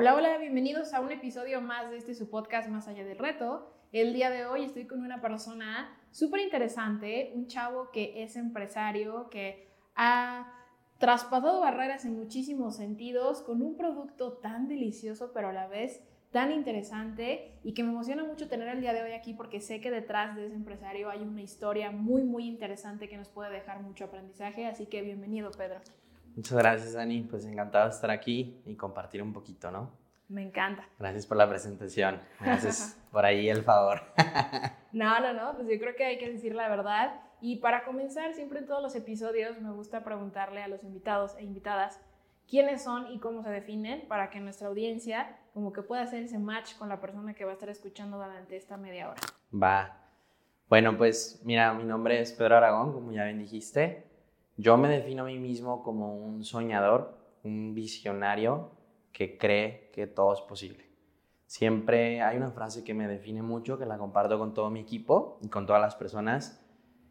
Hola, hola, bienvenidos a un episodio más de este su podcast Más allá del reto. El día de hoy estoy con una persona súper interesante, un chavo que es empresario, que ha traspasado barreras en muchísimos sentidos, con un producto tan delicioso, pero a la vez tan interesante y que me emociona mucho tener el día de hoy aquí porque sé que detrás de ese empresario hay una historia muy, muy interesante que nos puede dejar mucho aprendizaje. Así que bienvenido, Pedro. Muchas gracias, Dani. Pues encantado de estar aquí y compartir un poquito, ¿no? Me encanta. Gracias por la presentación. Gracias por ahí el favor. no, no, no. Pues yo creo que hay que decir la verdad. Y para comenzar, siempre en todos los episodios me gusta preguntarle a los invitados e invitadas quiénes son y cómo se definen para que nuestra audiencia como que pueda hacer ese match con la persona que va a estar escuchando durante esta media hora. Va. Bueno, pues mira, mi nombre es Pedro Aragón, como ya bien dijiste. Yo me defino a mí mismo como un soñador, un visionario que cree que todo es posible. Siempre hay una frase que me define mucho, que la comparto con todo mi equipo y con todas las personas,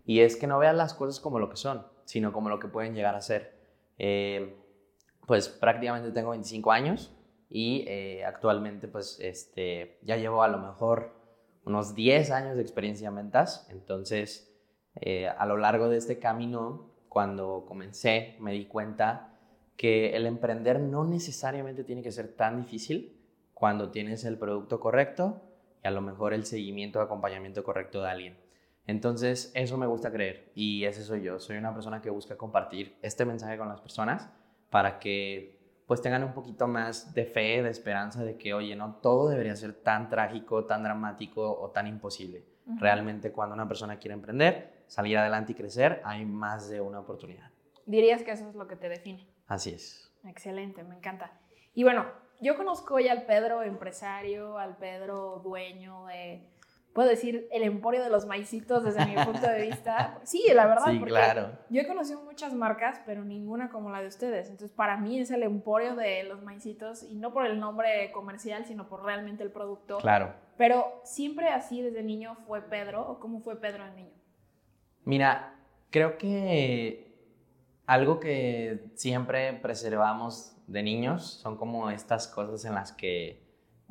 y es que no veas las cosas como lo que son, sino como lo que pueden llegar a ser. Eh, pues prácticamente tengo 25 años y eh, actualmente pues este, ya llevo a lo mejor unos 10 años de experiencia en ventas, entonces eh, a lo largo de este camino, cuando comencé, me di cuenta que el emprender no necesariamente tiene que ser tan difícil cuando tienes el producto correcto y a lo mejor el seguimiento o acompañamiento correcto de alguien. Entonces, eso me gusta creer y ese soy yo. Soy una persona que busca compartir este mensaje con las personas para que pues tengan un poquito más de fe, de esperanza de que, oye, no todo debería ser tan trágico, tan dramático o tan imposible. Realmente cuando una persona quiere emprender, salir adelante y crecer, hay más de una oportunidad. Dirías que eso es lo que te define. Así es. Excelente, me encanta. Y bueno, yo conozco hoy al Pedro empresario, al Pedro dueño de puedo decir, el emporio de los maicitos desde mi punto de vista. Sí, la verdad, sí, porque claro. yo he conocido muchas marcas, pero ninguna como la de ustedes. Entonces, para mí es el emporio de los maicitos y no por el nombre comercial, sino por realmente el producto. Claro. Pero siempre así desde niño fue Pedro o cómo fue Pedro de niño? Mira, creo que algo que siempre preservamos de niños son como estas cosas en las que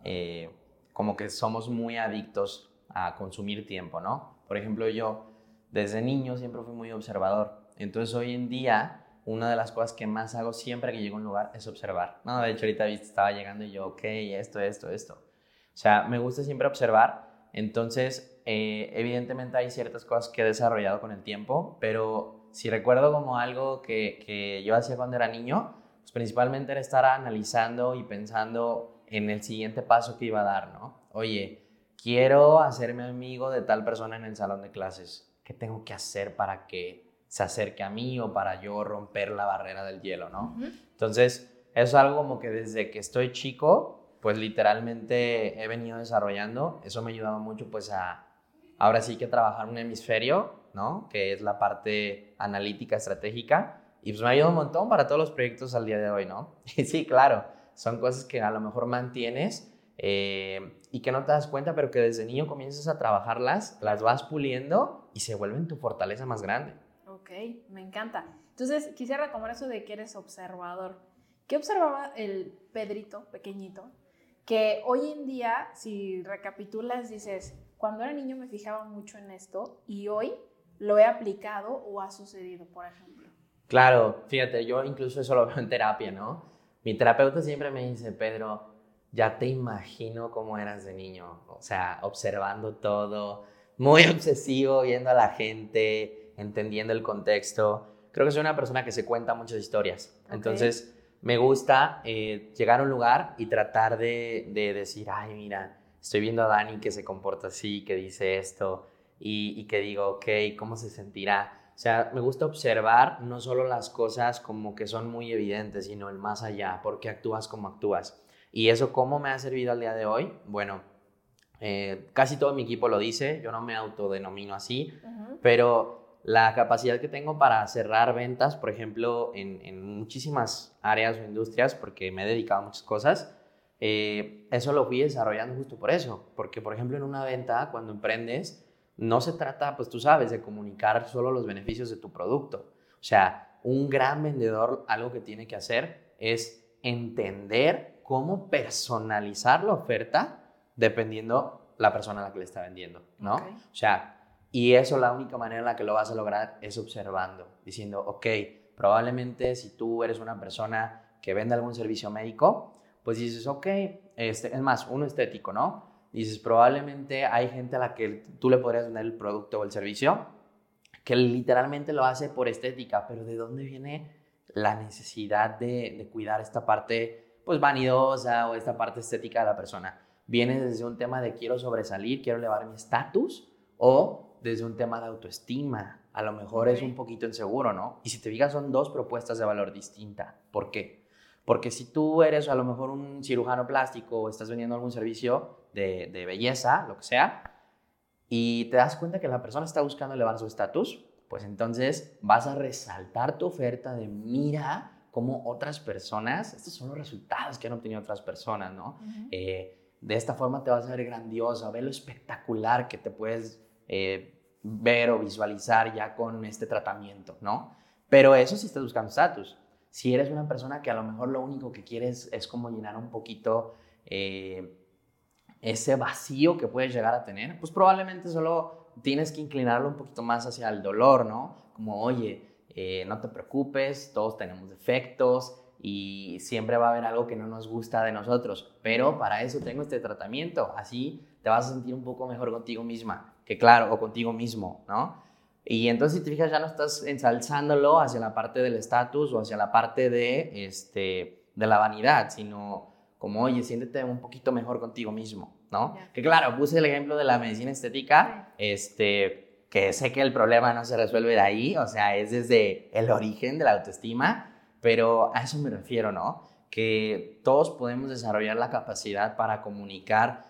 eh, como que somos muy adictos a consumir tiempo, ¿no? Por ejemplo, yo desde niño siempre fui muy observador. Entonces hoy en día una de las cosas que más hago siempre que llego a un lugar es observar. No, de hecho ahorita estaba llegando y yo, ok, esto, esto, esto. O sea, me gusta siempre observar. Entonces, eh, evidentemente hay ciertas cosas que he desarrollado con el tiempo, pero si recuerdo como algo que, que yo hacía cuando era niño, pues principalmente era estar analizando y pensando en el siguiente paso que iba a dar, ¿no? Oye, quiero hacerme amigo de tal persona en el salón de clases. ¿Qué tengo que hacer para que se acerque a mí o para yo romper la barrera del hielo, no? Entonces, eso es algo como que desde que estoy chico, pues literalmente he venido desarrollando. Eso me ha ayudado mucho, pues, a ahora sí que trabajar un hemisferio, ¿no? Que es la parte analítica, estratégica. Y pues me ha ayudado un montón para todos los proyectos al día de hoy, ¿no? Y sí, claro, son cosas que a lo mejor mantienes eh, y que no te das cuenta, pero que desde niño comienzas a trabajarlas, las vas puliendo y se vuelven tu fortaleza más grande. Ok, me encanta. Entonces, quisiera retomar eso de que eres observador. ¿Qué observaba el Pedrito pequeñito? Que hoy en día, si recapitulas, dices, cuando era niño me fijaba mucho en esto y hoy lo he aplicado o ha sucedido, por ejemplo. Claro, fíjate, yo incluso eso lo veo en terapia, ¿no? Mi terapeuta siempre me dice, Pedro, ya te imagino cómo eras de niño, o sea, observando todo, muy obsesivo, viendo a la gente, entendiendo el contexto. Creo que soy una persona que se cuenta muchas historias. Entonces, me gusta eh, llegar a un lugar y tratar de, decir, ay, mira, estoy viendo a Dani que se comporta así, que dice esto, y, y que digo, ok, ¿cómo se sentirá? O sea, me gusta observar no solo las cosas como que son muy evidentes, sino el más allá, por qué actúas como actúas. ¿Y eso cómo me ha servido al día de hoy? Bueno, eh, casi todo mi equipo lo dice, yo no me autodenomino así, pero la capacidad que tengo para cerrar ventas, por ejemplo, en, muchísimas áreas o industrias, porque me he dedicado a muchas cosas, eh, eso lo fui desarrollando justo por eso, porque por ejemplo en una venta, cuando emprendes, no se trata, pues tú sabes, de comunicar solo los beneficios de tu producto. O sea, un gran vendedor algo que tiene que hacer es entender cómo personalizar la oferta dependiendo la persona a la que le está vendiendo, ¿no? O sea, y eso la única manera en la que lo vas a lograr es observando, diciendo, ok, probablemente si tú eres una persona que vende algún servicio médico, pues dices, ok, este, es más, uno estético, ¿no? Dices, probablemente hay gente a la que tú le podrías vender el producto o el servicio que literalmente lo hace por estética, pero ¿de dónde viene la necesidad de, de cuidar esta parte, pues, vanidosa o esta parte estética de la persona? ¿Viene desde un tema de quiero sobresalir, quiero elevar mi estatus? ¿O desde un tema de autoestima? A lo mejor es un poquito inseguro, ¿no? Y si te fijas, son dos propuestas de valor distintas. ¿Por qué? Porque si tú eres a lo mejor un cirujano plástico o estás vendiendo algún servicio de, de belleza, lo que sea, y te das cuenta que la persona está buscando elevar su estatus, pues entonces vas a resaltar tu oferta de mira cómo otras personas, estos son los resultados que han obtenido otras personas, ¿no? De esta forma te vas a ver grandiosa, ver lo espectacular que te puedes eh, ver o visualizar ya con este tratamiento, ¿no? Pero eso si estás buscando estatus. Si eres una persona que a lo mejor lo único que quieres es como llenar un poquito eh, ese vacío que puedes llegar a tener, pues probablemente solo tienes que inclinarlo un poquito más hacia el dolor, ¿no? Como, oye, eh, no te preocupes, todos tenemos defectos, y siempre va a haber algo que no nos gusta de nosotros, pero para eso tengo este tratamiento, así te vas a sentir un poco mejor contigo misma, que claro, o contigo mismo, ¿no? Y entonces si te fijas ya no estás ensalzándolo hacia la parte del estatus o hacia la parte de, este, de la vanidad, sino como, oye, siéntete un poquito mejor contigo mismo, ¿no? Que claro, puse el ejemplo de la medicina estética, este, que sé que el problema no se resuelve de ahí, o sea, es desde el origen de la autoestima, pero a eso me refiero, ¿no? Que todos podemos desarrollar la capacidad para comunicar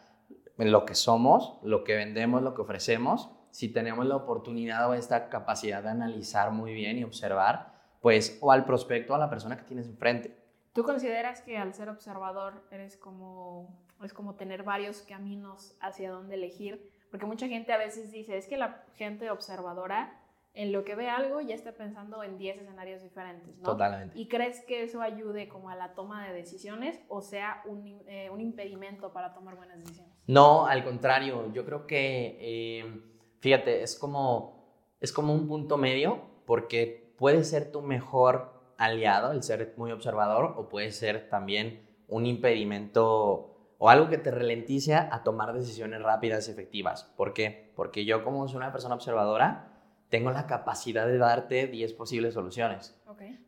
lo que somos, lo que vendemos, lo que ofrecemos, si tenemos la oportunidad o esta capacidad de analizar muy bien y observar, pues, o al prospecto, o a la persona que tienes enfrente. ¿Tú consideras que al ser observador eres como, es como tener varios caminos hacia dónde elegir? Porque mucha gente a veces dice, es que la gente observadora en lo que ve algo ya está pensando en 10 escenarios diferentes, ¿no? Totalmente. ¿Y crees que eso ayude como a la toma de decisiones o sea un, eh, un impedimento para tomar buenas decisiones? No, al contrario, yo creo que, eh, fíjate, es como, es como un punto medio porque puede ser tu mejor aliado, el ser muy observador, o puede ser también un impedimento o algo que te ralentice a tomar decisiones rápidas y efectivas. ¿Por qué? Porque yo como soy una persona observadora, tengo la capacidad de darte 10 posibles soluciones.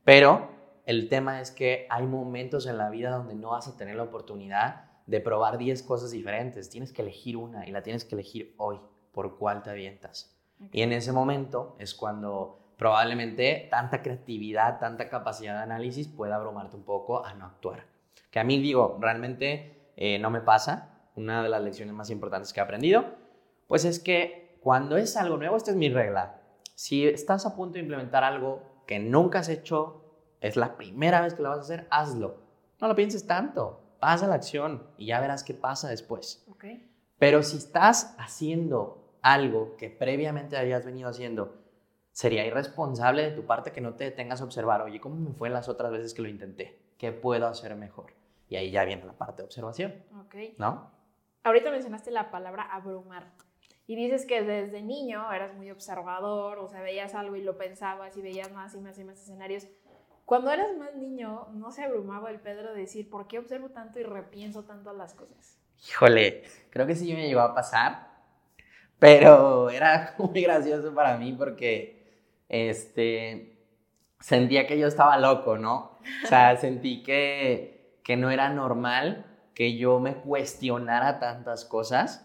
Pero el tema es que hay momentos en la vida donde no vas a tener la oportunidad de probar 10 cosas diferentes. Tienes que elegir una y la tienes que elegir hoy, por cuál te avientas. Y en ese momento es cuando probablemente tanta creatividad, tanta capacidad de análisis pueda abrumarte un poco a no actuar. Que a mí digo, realmente eh, no me pasa. Una de las lecciones más importantes que he aprendido, pues es que cuando es algo nuevo, esta es mi regla, si estás a punto de implementar algo que nunca has hecho, es la primera vez que lo vas a hacer, hazlo. No lo pienses tanto, pasa la acción y ya verás qué pasa después. Pero si estás haciendo algo que previamente habías venido haciendo, sería irresponsable de tu parte que no te detengas a observar, oye, ¿cómo me fue las otras veces que lo intenté? ¿Qué puedo hacer mejor? Y ahí ya viene la parte de observación. ¿No? Ahorita mencionaste la palabra abrumar. Y dices que desde niño eras muy observador, o sea, veías algo y lo pensabas y veías más y más y más escenarios. Cuando eras más niño, ¿no se abrumaba el Pedro de decir, ¿por qué observo tanto y repienso tanto las cosas? Híjole, creo que sí me llegó a pasar, pero era muy gracioso para mí porque este, sentía que yo estaba loco, ¿no? O sea, sentí que, que no era normal que yo me cuestionara tantas cosas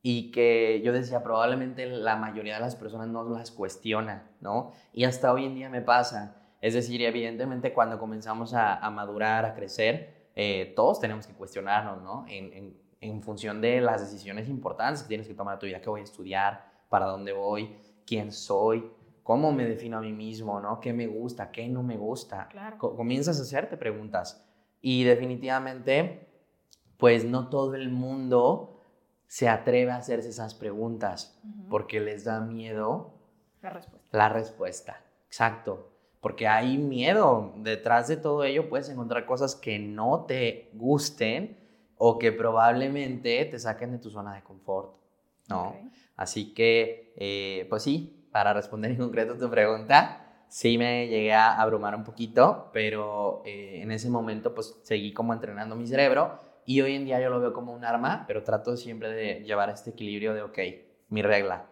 y que yo decía, probablemente la mayoría de las personas no las cuestiona, ¿no? Y hasta hoy en día me pasa. Es decir, evidentemente cuando comenzamos a, madurar, a crecer, eh, todos tenemos que cuestionarnos, ¿no? En, en, en, función de las decisiones importantes que tienes que tomar en tu vida, qué voy a estudiar, para dónde voy, quién soy, cómo me defino a mí mismo, ¿no? ¿Qué me gusta, qué no me gusta? Claro. Comienzas a hacerte preguntas y definitivamente, pues no todo el mundo se atreve a hacerse esas preguntas porque les da miedo la respuesta. La respuesta, exacto. Porque hay miedo. Detrás de todo ello puedes encontrar cosas que no te gusten o que probablemente te saquen de tu zona de confort, ¿no? Así que, eh, pues sí, para responder en concreto tu pregunta, sí me llegué a abrumar un poquito, pero eh, en ese momento pues seguí como entrenando mi cerebro y hoy en día yo lo veo como un arma, pero trato siempre de llevar este equilibrio de, ok, mi regla,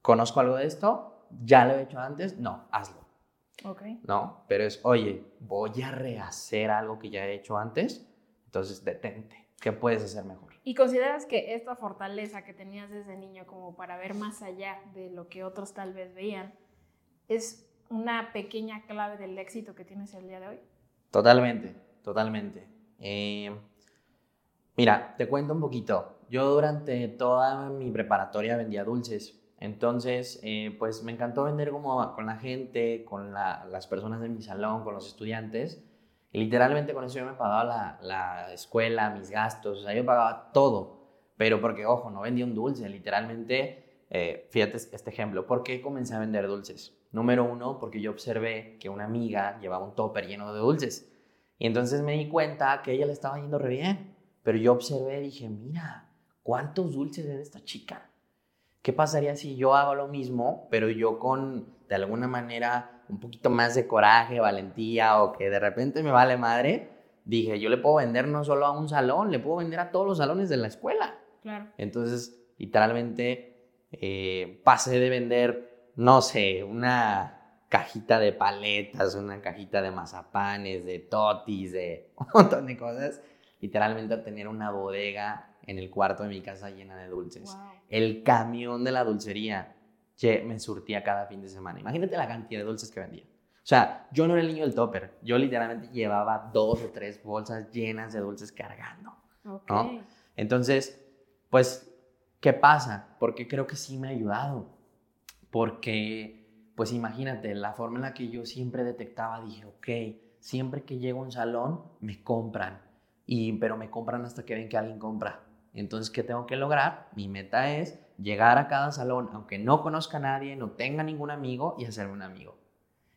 ¿conozco algo de esto? ¿Ya lo he hecho antes? No, hazlo. Ok. No, pero es, oye, voy a rehacer algo que ya he hecho antes, entonces detente. ¿Qué puedes hacer mejor? ¿Y consideras que esta fortaleza que tenías desde niño como para ver más allá de lo que otros tal vez veían es una pequeña clave del éxito que tienes el día de hoy? Totalmente, totalmente. Eh, mira, te cuento un poquito. Yo durante toda mi preparatoria vendía dulces. Entonces, eh, pues me encantó vender como con la gente, con las personas de mi salón, con los estudiantes. Literalmente con eso yo me pagaba la, la, escuela, mis gastos, o sea, yo pagaba todo. Pero porque, ojo, no vendía un dulce, literalmente, eh, fíjate este ejemplo, ¿por qué comencé a vender dulces? Número uno, porque yo observé que una amiga llevaba un topper lleno de dulces. Y entonces me di cuenta que ella le estaba yendo re bien. Pero yo observé y dije, mira, ¿cuántos dulces es esta chica? ¿Qué pasaría si yo hago lo mismo, pero yo con, de alguna manera, un poquito más de coraje, valentía o que de repente me vale madre? Dije, yo le puedo vender no solo a un salón, le puedo vender a todos los salones de la escuela. Claro. Entonces, literalmente, eh, pasé de vender, no sé, una cajita de paletas, una cajita de mazapanes, de totis, de un montón de cosas, literalmente a tener una bodega en el cuarto de mi casa llena de dulces. El camión de la dulcería me surtía cada fin de semana. Imagínate la cantidad de dulces que vendía. O sea, yo no era el niño del topper. Yo literalmente llevaba dos o tres bolsas llenas de dulces cargando. Entonces, pues, ¿qué pasa? Porque creo que sí me ha ayudado. Porque, pues imagínate, la forma en la que yo siempre detectaba, dije, ok, siempre que llego a un salón, me compran. Y, pero me compran hasta que ven que alguien compra. Entonces, ¿qué tengo que lograr? Mi meta es llegar a cada salón, aunque no conozca a nadie, no tenga ningún amigo, y hacerme un amigo.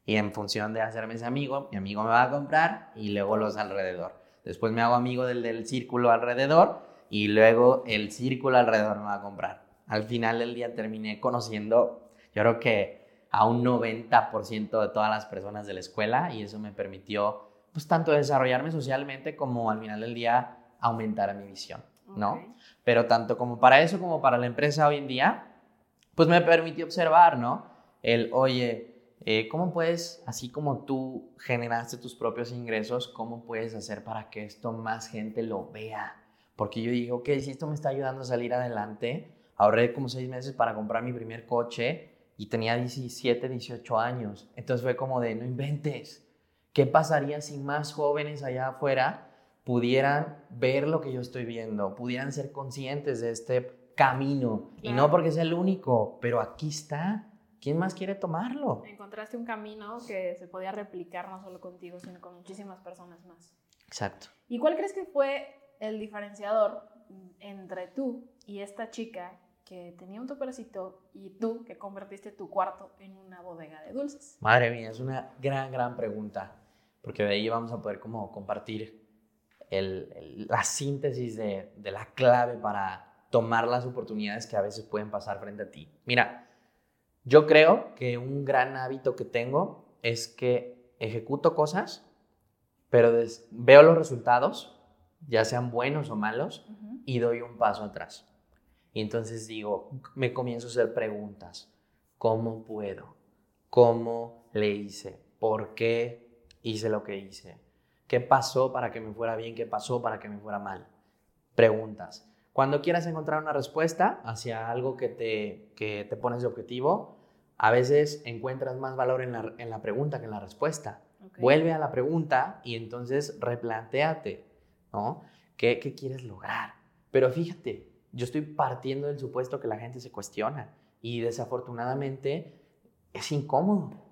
Y en función de hacerme ese amigo, mi amigo me va a comprar y luego los alrededor. Después me hago amigo del, del círculo alrededor y luego el círculo alrededor me va a comprar. Al final del día terminé conociendo, yo creo que a un 90% de todas las personas de la escuela y eso me permitió pues tanto desarrollarme socialmente como al final del día aumentar mi visión. ¿No? Pero tanto como para eso como para la empresa hoy en día, pues me permitió observar, ¿no? El, oye, eh, ¿cómo puedes, así como tú generaste tus propios ingresos, cómo puedes hacer para que esto más gente lo vea? Porque yo digo, ok, si esto me está ayudando a salir adelante, ahorré como seis meses para comprar mi primer coche y tenía 17, 18 años. Entonces fue como de, no inventes. ¿Qué pasaría si más jóvenes allá afuera pudieran ver lo que yo estoy viendo, pudieran ser conscientes de este camino. Y no porque sea el único, pero aquí está. ¿Quién más quiere tomarlo? Encontraste un camino que se podía replicar no solo contigo, sino con muchísimas personas más. Exacto. ¿Y cuál crees que fue el diferenciador entre tú y esta chica que tenía un topercito y tú que convertiste tu cuarto en una bodega de dulces? Madre mía, es una gran, gran pregunta, porque de ahí vamos a poder como compartir la síntesis de, la clave para tomar las oportunidades que a veces pueden pasar frente a ti. Mira, yo creo que un gran hábito que tengo es que ejecuto cosas, pero veo los resultados, ya sean buenos o malos, y doy un paso atrás. Y entonces digo, me comienzo a hacer preguntas. ¿Cómo puedo? ¿Cómo le hice? ¿Por qué hice lo que hice? ¿Qué pasó para que me fuera bien? ¿Qué pasó para que me fuera mal? Preguntas. Cuando quieras encontrar una respuesta hacia algo que te, que te pones de objetivo, a veces encuentras más valor en la, en la pregunta que en la respuesta. Vuelve a la pregunta y entonces replantéate, ¿no? ¿Qué, ¿Qué quieres lograr? Pero fíjate, yo estoy partiendo del supuesto que la gente se cuestiona y desafortunadamente es incómodo.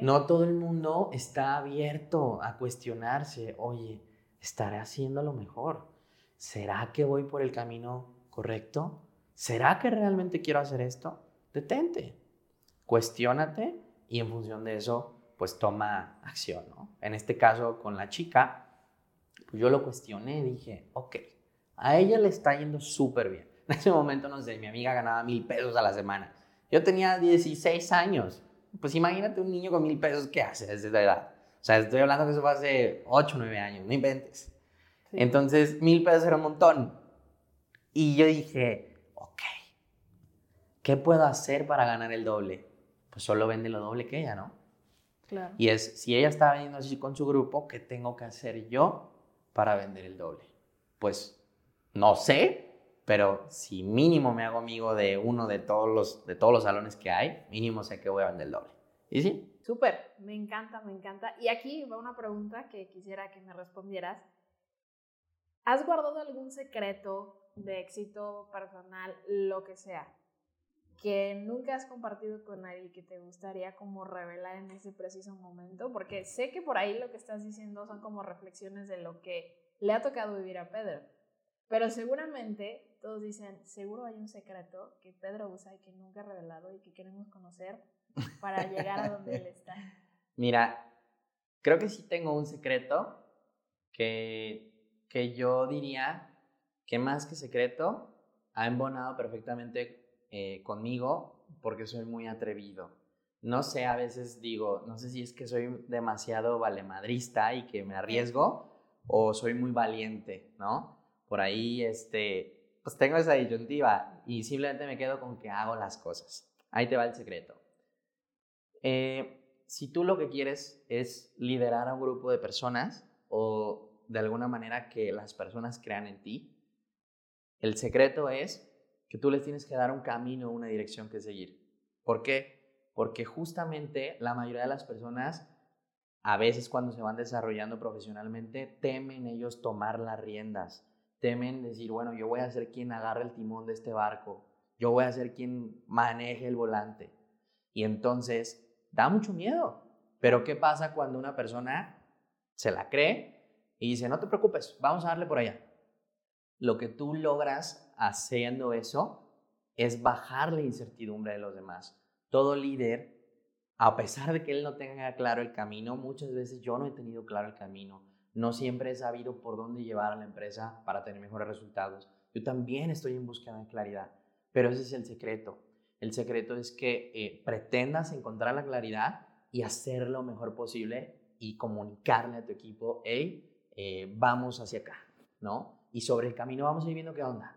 No todo el mundo está abierto a cuestionarse, oye, ¿estaré haciendo lo mejor? ¿Será que voy por el camino correcto? ¿Será que realmente quiero hacer esto? Detente, cuestiónate y en función de eso, pues toma acción. En este caso, con la chica, yo lo cuestioné dije, ok, a ella le está yendo súper bien. En ese momento, no sé, mi amiga ganaba mil pesos a la semana. Yo tenía 16 años. Pues imagínate un niño con mil pesos, ¿qué hace desde esa edad? O sea, estoy hablando que eso fue hace 8 o 9 años, no inventes. Entonces, mil pesos era un montón. Y yo dije, ok, ¿qué puedo hacer para ganar el doble? Pues solo vende lo doble que ella, ¿no? Claro. Y es, si ella está vendiendo así con su grupo, ¿qué tengo que hacer yo para vender el doble? Pues no sé, pero si mínimo me hago amigo de uno de todos los, de todos los salones que hay, mínimo sé que voy a vender el doble. ¿Y sí? Súper, me encanta, me encanta. Y aquí va una pregunta que quisiera que me respondieras. ¿Has guardado algún secreto de éxito personal, lo que sea, que nunca has compartido con nadie que te gustaría como revelar en ese preciso momento? Porque sé que por ahí lo que estás diciendo son como reflexiones de lo que le ha tocado vivir a Pedro. Pero seguramente todos dicen, seguro hay un secreto que Pedro usa y que nunca ha revelado y que queremos conocer para llegar a donde él está. Mira, creo que sí tengo un secreto que, que yo diría que más que secreto ha embonado perfectamente eh, conmigo porque soy muy atrevido. No sé, a veces digo, no sé si es que soy demasiado valemadrista y que me arriesgo o soy muy valiente, ¿no? por ahí, este, pues tengo esa disyuntiva y simplemente me quedo con que hago las cosas. Ahí te va el secreto. Eh, si tú lo que quieres es liderar a un grupo de personas o de alguna manera que las personas crean en ti, el secreto es que tú les tienes que dar un camino, una dirección que seguir. ¿Por qué? Porque justamente la mayoría de las personas, a veces cuando se van desarrollando profesionalmente, temen ellos tomar las riendas temen decir, bueno, yo voy a ser quien agarre el timón de este barco, yo voy a ser quien maneje el volante. Y entonces da mucho miedo. Pero ¿qué pasa cuando una persona se la cree y dice, no te preocupes, vamos a darle por allá? Lo que tú logras haciendo eso es bajar la incertidumbre de los demás. Todo líder, a pesar de que él no tenga claro el camino, muchas veces yo no he tenido claro el camino no siempre he sabido por dónde llevar a la empresa para tener mejores resultados. Yo también estoy en búsqueda de claridad, pero ese es el secreto. El secreto es que eh, pretendas encontrar la claridad y hacer lo mejor posible y comunicarle a tu equipo, hey, eh, vamos hacia acá, ¿no? Y sobre el camino vamos a ir viendo qué onda.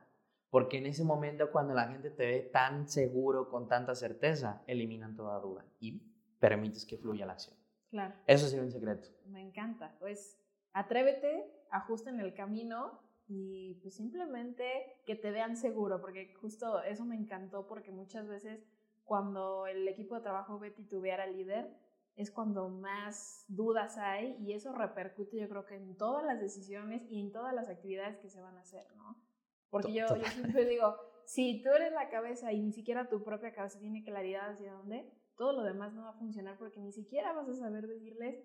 Porque en ese momento, cuando la gente te ve tan seguro, con tanta certeza, eliminan toda duda y permites que fluya la acción. Claro. Eso sería un secreto. Me encanta. Pues atrévete, ajusta en el camino y pues simplemente que te vean seguro, porque justo eso me encantó porque muchas veces cuando el equipo de trabajo ve titubear al líder es cuando más dudas hay y eso repercute yo creo que en todas las decisiones y en todas las actividades que se van a hacer, ¿no? Porque yo, yo siempre digo, si tú eres la cabeza y ni siquiera tu propia cabeza tiene claridad hacia dónde, todo lo demás no va a funcionar porque ni siquiera vas a saber decirles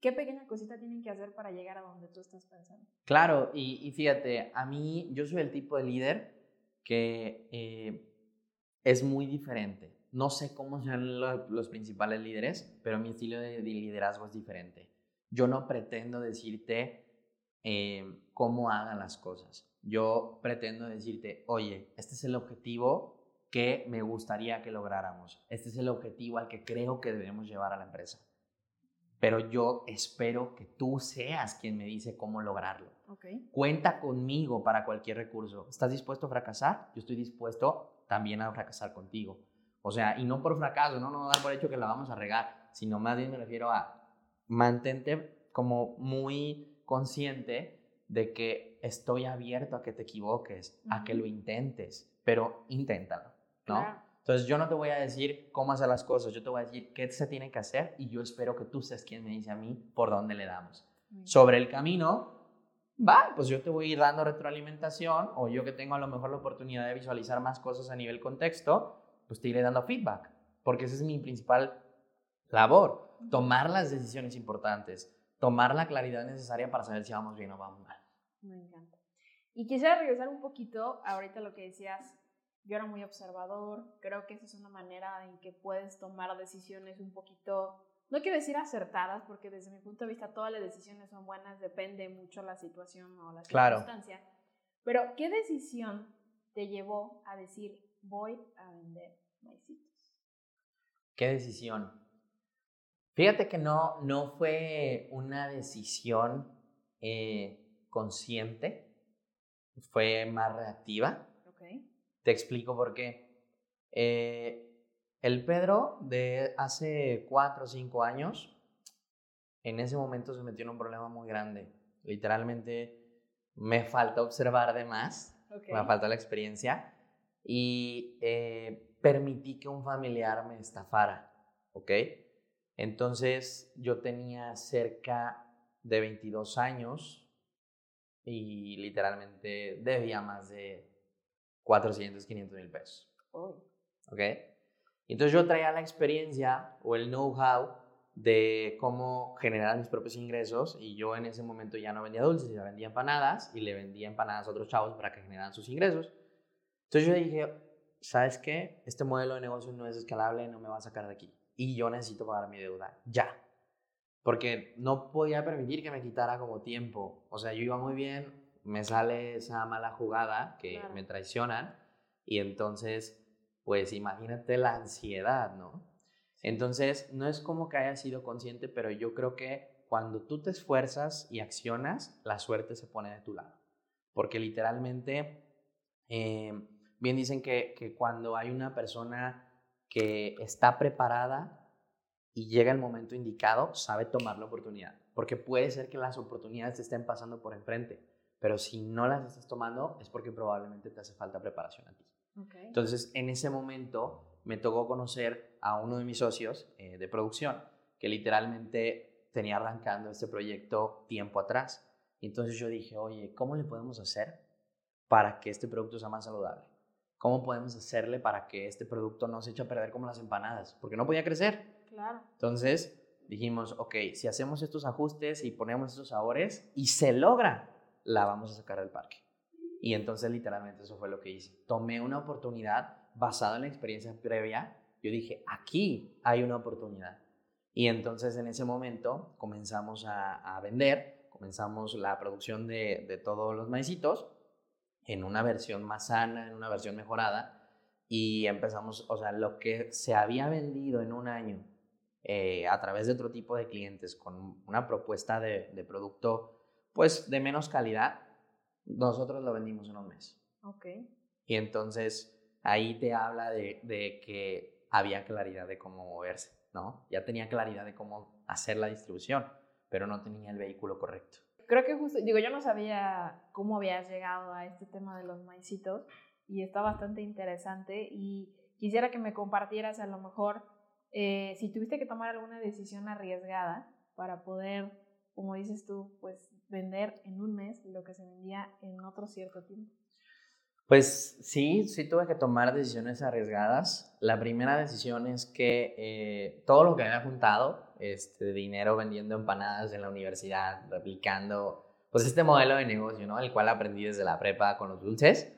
¿Qué pequeña cosita tienen que hacer para llegar a donde tú estás pensando? Claro, y, fíjate, a mí yo soy el tipo de líder que eh, es muy diferente. No sé cómo sean los principales líderes, pero mi estilo de, liderazgo es diferente. Yo no pretendo decirte eh, cómo hagan las cosas. Yo pretendo decirte, oye, este es el objetivo que me gustaría que lográramos. Este es el objetivo al que creo que debemos llevar a la empresa pero yo espero que tú seas quien me dice cómo lograrlo. Cuenta conmigo para cualquier recurso. ¿Estás dispuesto a fracasar? Yo estoy dispuesto también a fracasar contigo. O sea, y no por fracaso, no, no dar por hecho que la vamos a regar, sino más bien me refiero a mantente como muy consciente de que estoy abierto a que te equivoques, a que lo intentes, pero inténtalo, ¿no? Entonces yo no te voy a decir cómo hacer las cosas, yo te voy a decir qué se tiene que hacer y yo espero que tú seas quien me dice a mí por dónde le damos. Sobre el camino, va, pues yo te voy a ir dando retroalimentación o yo que tengo a lo mejor la oportunidad de visualizar más cosas a nivel contexto, pues te iré dando feedback, porque esa es mi principal labor, tomar las decisiones importantes, tomar la claridad necesaria para saber si vamos bien o vamos mal. Me encanta. Y quisiera regresar un poquito ahorita lo que decías yo era muy observador, creo que esa es una manera en que puedes tomar decisiones un poquito, no quiero decir acertadas, porque desde mi punto de vista todas las decisiones son buenas, depende mucho la situación o la circunstancia. Pero, ¿qué decisión te llevó a decir voy a vender maicitos? ¿Qué decisión? Fíjate que no, no fue una decisión eh, consciente, fue más reactiva. Te explico por qué. Eh, el Pedro de hace cuatro o cinco años, en ese momento se metió en un problema muy grande. Literalmente me falta observar de más, me falta la experiencia y eh, permití que un familiar me estafara, ¿ok? Entonces yo tenía cerca de 22 años y literalmente debía más de 400, 500 mil pesos. ¿Ok? Entonces yo traía la experiencia o el know-how de cómo generar mis propios ingresos y yo en ese momento ya no vendía dulces, ya vendía empanadas y le vendía empanadas a otros chavos para que generaran sus ingresos. Entonces yo dije, ¿sabes qué? Este modelo de negocio no es escalable, no me va a sacar de aquí. Y yo necesito pagar mi deuda, ya. Porque no podía permitir que me quitara como tiempo. O sea, yo iba muy bien, me sale esa mala jugada que me traicionan y entonces, pues imagínate la ansiedad, ¿no? Entonces, no es como que haya sido consciente, pero yo creo que cuando tú te esfuerzas y accionas, la suerte se pone de tu lado. Porque literalmente, eh, bien dicen que, que cuando hay una persona que está preparada y llega el momento indicado, sabe tomar la oportunidad. Porque puede ser que las oportunidades te estén pasando por enfrente pero si no las estás tomando es porque probablemente te hace falta preparación a ti. Entonces, en ese momento me tocó conocer a uno de mis socios eh, de producción que literalmente tenía arrancando este proyecto tiempo atrás. Y entonces yo dije, oye, ¿cómo le podemos hacer para que este producto sea más saludable? ¿Cómo podemos hacerle para que este producto no se eche a perder como las empanadas? Porque no podía crecer. Claro. Entonces dijimos, ok, si hacemos estos ajustes y ponemos estos sabores y se logra, la vamos a sacar del parque. Y entonces literalmente eso fue lo que hice. Tomé una oportunidad basada en la experiencia previa. Yo dije, aquí hay una oportunidad. Y entonces en ese momento comenzamos a, vender, comenzamos la producción de, de, todos los maicitos en una versión más sana, en una versión mejorada. Y empezamos, o sea, lo que se había vendido en un año eh, a través de otro tipo de clientes con una propuesta de producto pues de menos calidad, nosotros lo vendimos en un mes. Ok. Y entonces ahí te habla de, de, que había claridad de cómo moverse, ¿no? Ya tenía claridad de cómo hacer la distribución, pero no tenía el vehículo correcto. Creo que justo, digo, yo no sabía cómo habías llegado a este tema de los maicitos y está bastante interesante y quisiera que me compartieras a lo mejor eh, si tuviste que tomar alguna decisión arriesgada para poder, como dices tú, pues vender en un mes lo que se vendía en otro cierto tiempo? Pues sí, sí tuve que tomar decisiones arriesgadas. La primera decisión es que eh, todo lo que había juntado, este dinero vendiendo empanadas en la universidad, replicando, pues este modelo de negocio, ¿no? El cual aprendí desde la prepa con los dulces.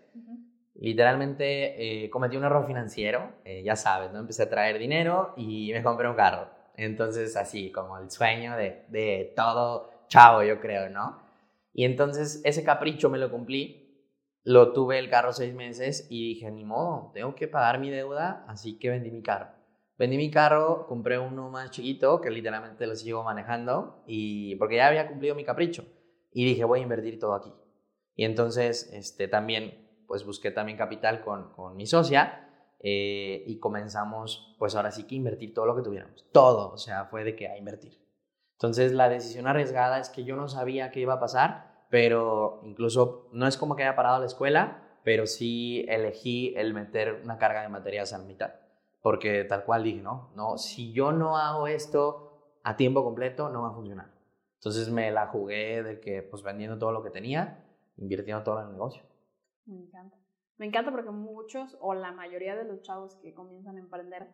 Literalmente eh, cometí un error financiero, eh, ya sabes, ¿no? Empecé a traer dinero y me compré un carro. Entonces, así como el sueño de, de todo chavo, yo creo, ¿no? Y entonces ese capricho me lo cumplí. Lo tuve el carro seis meses y dije, ni modo, tengo que pagar mi deuda, así que vendí mi carro. Vendí mi carro, compré uno más chiquito que literalmente lo sigo manejando y porque ya había cumplido mi capricho y dije voy a invertir todo aquí. Y entonces este, también pues busqué también capital con, con mi socia eh, y comenzamos pues ahora sí que invertir todo lo que tuviéramos. Todo, o sea, fue de que a invertir. Entonces la decisión arriesgada es que yo no sabía qué iba a pasar, pero incluso no es como que haya parado la escuela, pero sí elegí el meter una carga de materias a la mitad, porque tal cual dije, no, no, si yo no hago esto a tiempo completo, no va a funcionar. Entonces me la jugué de que, pues vendiendo todo lo que tenía, invirtiendo todo en el negocio. Me encanta. Me encanta porque muchos o la mayoría de los chavos que comienzan a emprender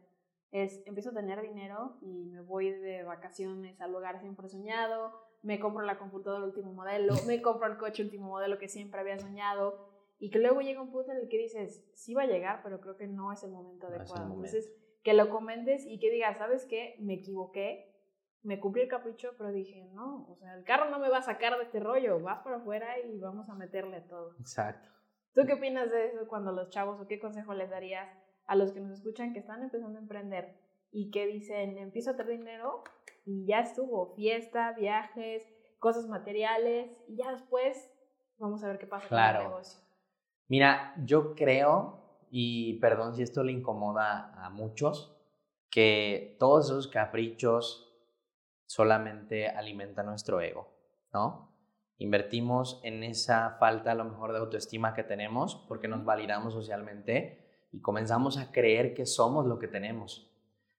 es, empiezo a tener dinero y me voy de vacaciones al lugar siempre soñado, me compro la computadora último modelo, me compro el coche último modelo que siempre había soñado y que luego llega un punto en el que dices, sí va a llegar, pero creo que no es el momento adecuado. Entonces, que lo comentes y que digas, ¿sabes qué? Me equivoqué, me cumplí el capricho, pero dije, no, o sea, el carro no me va a sacar de este rollo, vas para afuera y vamos a meterle todo. Exacto. ¿Tú qué opinas de eso cuando los chavos o qué consejo les darías a los que nos escuchan que están empezando a emprender y que dicen, empiezo a tener dinero y ya estuvo, fiesta, viajes, cosas materiales y ya después vamos a ver qué pasa con el negocio? Mira, yo creo, y perdón si esto le incomoda a muchos, que todos esos caprichos solamente alimentan nuestro ego, ¿no? Invertimos en esa falta a lo mejor de autoestima que tenemos porque nos validamos socialmente y comenzamos a creer que somos lo que tenemos.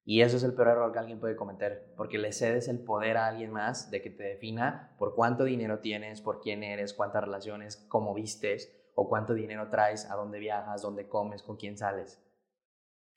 Y eso es el peor error que alguien puede cometer, porque le cedes el poder a alguien más de que te defina por cuánto dinero tienes, por quién eres, cuántas relaciones, cómo vistes, o cuánto dinero traes, a dónde viajas, dónde comes, con quién sales.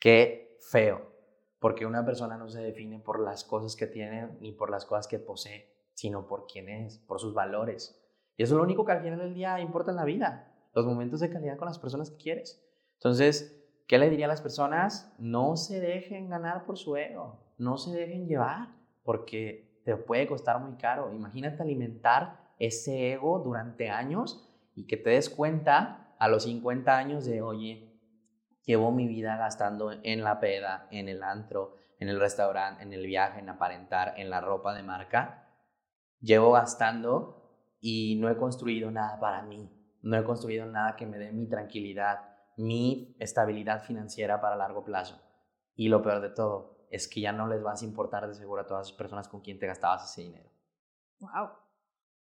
Qué feo, porque una persona no se define por las cosas que tiene ni por las cosas que posee, sino por quién es, por sus valores. Y eso es lo único que al final del día importa en la vida, los momentos de calidad con las personas que quieres. Entonces, ¿qué le diría a las personas? No se dejen ganar por su ego, no se dejen llevar, porque te puede costar muy caro. Imagínate alimentar ese ego durante años y que te des cuenta a los 50 años de, oye, llevo mi vida gastando en la peda, en el antro, en el restaurante, en el viaje, en aparentar, en la ropa de marca. Llevo gastando y no he construido nada para mí. No he construido nada que me dé mi tranquilidad, mi estabilidad financiera para largo plazo. Y lo peor de todo es que ya no les vas a importar de seguro a todas las personas con quien te gastabas ese dinero. Wow.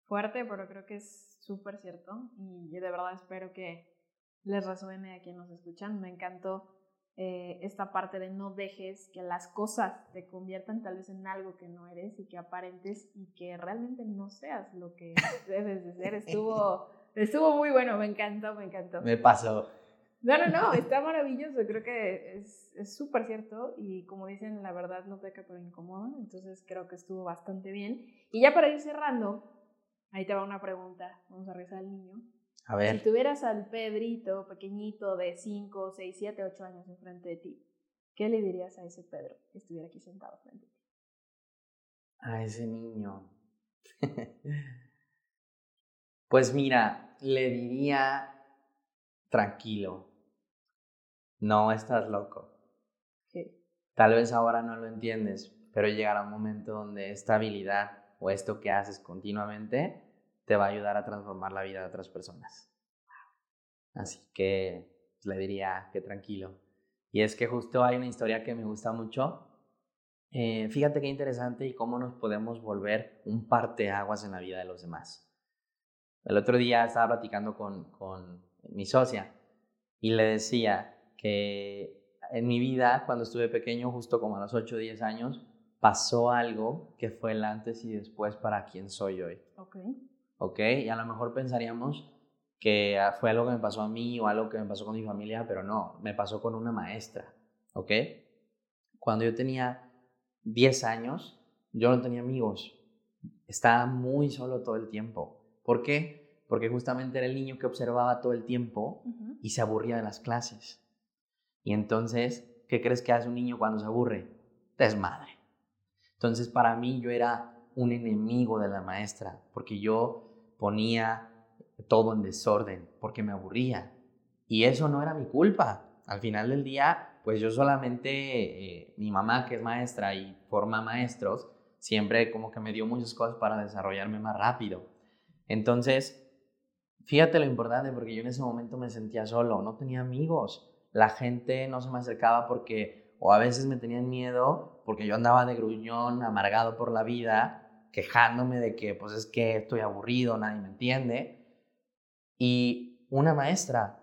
Fuerte, pero creo que es súper cierto y de verdad espero que les resuene a quienes nos escuchan. Me encantó eh, esta parte de no dejes que las cosas te conviertan tal vez en algo que no eres y que aparentes y que realmente no seas lo que debes de ser. Estuvo, estuvo muy bueno, me encantó, me encantó. Me pasó. No, no, no, está maravilloso, creo que es súper cierto y como dicen, la verdad no peca pero incomoda, entonces creo que estuvo bastante bien. Y ya para ir cerrando, Ahí te va una pregunta. Vamos a rezar al niño. A ver. Si tuvieras al Pedrito pequeñito de 5, 6, 7, 8 años enfrente de ti, ¿qué le dirías a ese Pedro que estuviera aquí sentado frente a ti? A ese niño. pues mira, le diría tranquilo. No estás loco. Tal vez ahora no lo entiendes, pero llegará un momento donde esta habilidad o esto que haces continuamente te va a ayudar a transformar la vida de otras personas. Así que le diría que tranquilo. Y es que justo hay una historia que me gusta mucho. Eh, fíjate qué interesante y cómo nos podemos volver un parteaguas en la vida de los demás. El otro día estaba platicando con, con mi socia y le decía que en mi vida, cuando estuve pequeño, justo como a los 8 o 10 años, pasó algo que fue el antes y después para quien soy hoy. Ok. Ok, y a lo mejor pensaríamos que ah, fue algo que me pasó a mí o algo que me pasó con mi familia, pero no, me pasó con una maestra. Ok. Cuando yo tenía 10 años, yo no tenía amigos. Estaba muy solo todo el tiempo. ¿Por qué? Porque justamente era el niño que observaba todo el tiempo y se aburría de las clases. Y entonces, ¿qué crees que hace un niño cuando se aburre? Desmadre. Entonces para mí yo era un enemigo de la maestra porque yo ponía todo en desorden, porque me aburría. Y eso no era mi culpa. Al final del día, pues yo solamente, eh, mi mamá que es maestra y forma maestros, siempre como que me dio muchas cosas para desarrollarme más rápido. Entonces, fíjate lo importante, porque yo en ese momento me sentía solo, no tenía amigos. La gente no se me acercaba porque o a veces me tenían miedo porque yo andaba de gruñón, amargado por la vida, quejándome de que pues es que estoy aburrido, nadie me entiende. Y una maestra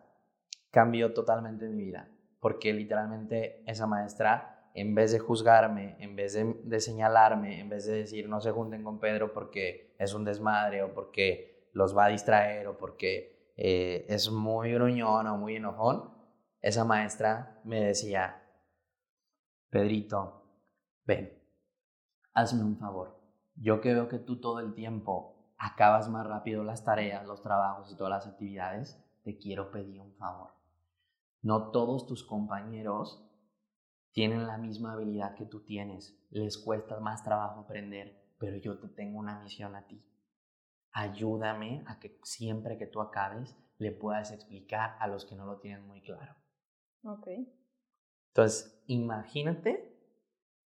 cambió totalmente mi vida, porque literalmente esa maestra, en vez de juzgarme, en vez de, señalarme, en vez de decir no se junten con Pedro porque es un desmadre o porque los va a distraer o porque eh, es muy gruñón o muy enojón, esa maestra me decía, Pedrito, ven, hazme un favor. Yo que veo que tú todo el tiempo acabas más rápido las tareas, los trabajos y todas las actividades, te quiero pedir un favor. No todos tus compañeros tienen la misma habilidad que tú tienes. Les cuesta más trabajo aprender, pero yo te tengo una misión a ti. Ayúdame a que siempre que tú acabes le puedas explicar a los que no lo tienen muy claro. Ok. Entonces, imagínate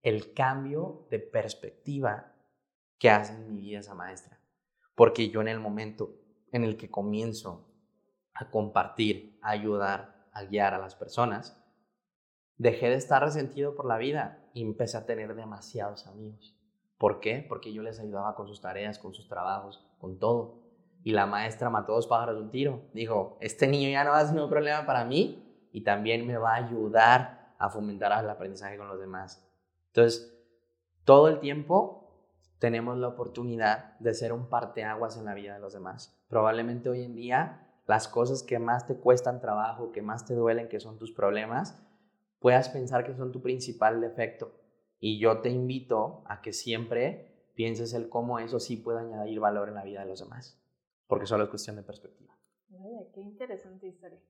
el cambio de perspectiva que hace en mi vida esa maestra. Porque yo en el momento en el que comienzo a compartir, a ayudar, a guiar a las personas, dejé de estar resentido por la vida y empecé a tener demasiados amigos. ¿Por qué? Porque yo les ayudaba con sus tareas, con sus trabajos, con todo. Y la maestra mató dos pájaros de un tiro. Dijo, este niño ya no va a ser un problema para mí y también me va a ayudar a fomentar el aprendizaje con los demás. Entonces, todo el tiempo tenemos la oportunidad de ser un parteaguas en la vida de los demás. Probablemente hoy en día las cosas que más te cuestan trabajo, que más te duelen, que son tus problemas, puedas pensar que son tu principal defecto. Y yo te invito a que siempre pienses el cómo eso sí puede añadir valor en la vida de los demás, porque solo es cuestión de perspectiva. qué interesante historia.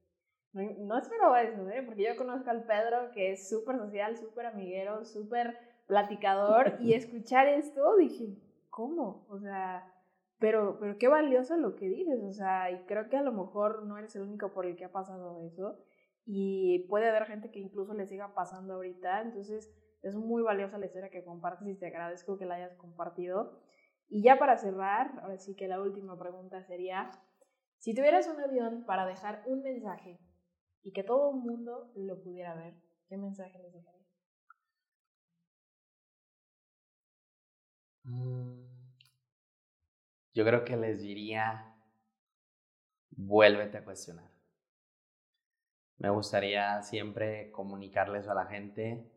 No, esperaba eso, ¿eh? porque yo conozco al Pedro que es súper social, súper amiguero, súper platicador y escuchar esto dije, ¿cómo? O sea, pero, pero qué valioso lo que dices, o sea, y creo que a lo mejor no eres el único por el que ha pasado eso y puede haber gente que incluso le siga pasando ahorita, entonces es muy valiosa la historia que compartes y te agradezco que la hayas compartido. Y ya para cerrar, ahora sí que la última pregunta sería, si tuvieras un avión para dejar un mensaje y que todo el mundo lo pudiera ver, ¿qué mensaje les dejaría? Mm, yo creo que les diría, vuélvete a cuestionar. Me gustaría siempre comunicarles a la gente,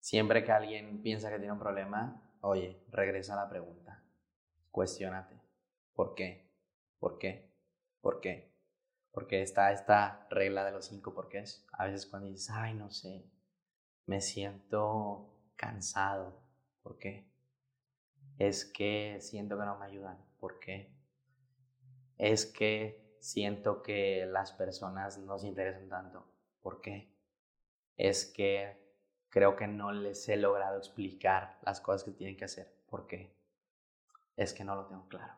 siempre que alguien piensa que tiene un problema, oye, regresa a la pregunta, cuestionate. ¿Por qué? ¿Por qué? ¿Por qué? Porque está esta regla de los cinco porqués. A veces cuando dices, ay, no sé, me siento cansado, ¿por qué? Es que siento que no me ayudan, ¿por qué? Es que siento que las personas no se interesan tanto, ¿por qué? Es que creo que no les he logrado explicar las cosas que tienen que hacer, ¿por qué? Es que no lo tengo claro,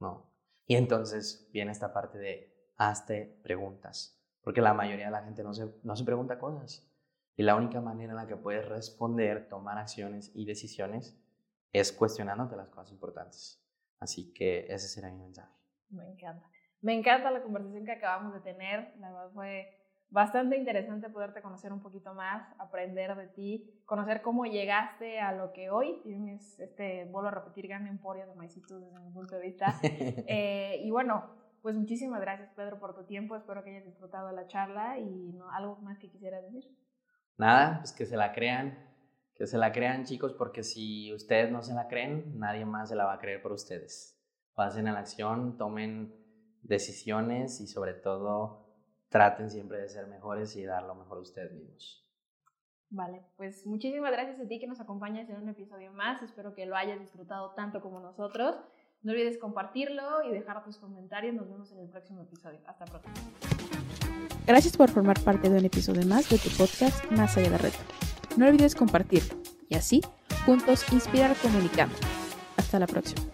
¿no? Y entonces viene esta parte de hazte preguntas, porque la mayoría de la gente no se, no se pregunta cosas. Y la única manera en la que puedes responder, tomar acciones y decisiones es cuestionándote las cosas importantes. Así que ese será mi mensaje. Me encanta. Me encanta la conversación que acabamos de tener. La verdad fue bastante interesante poderte conocer un poquito más, aprender de ti, conocer cómo llegaste a lo que hoy tienes este, vuelvo a repetir, gran emporio de maicitos desde mi punto de vista. Eh, y bueno, pues muchísimas gracias, Pedro, por tu tiempo. Espero que hayas disfrutado la charla y no, algo más que quisieras decir. Nada, pues que se la crean, que se la crean, chicos, porque si ustedes no se la creen, nadie más se la va a creer por ustedes. Pasen a la acción, tomen decisiones y sobre todo traten siempre de ser mejores y dar lo mejor de ustedes mismos. Vale, pues muchísimas gracias a ti que nos acompañas en un episodio más. Espero que lo hayas disfrutado tanto como nosotros. No olvides compartirlo y dejar tus comentarios. Nos vemos en el próximo episodio. Hasta pronto. Gracias por formar parte de un episodio más de tu podcast Más allá de reto. No olvides compartirlo y así juntos inspirar comunicando. Hasta la próxima.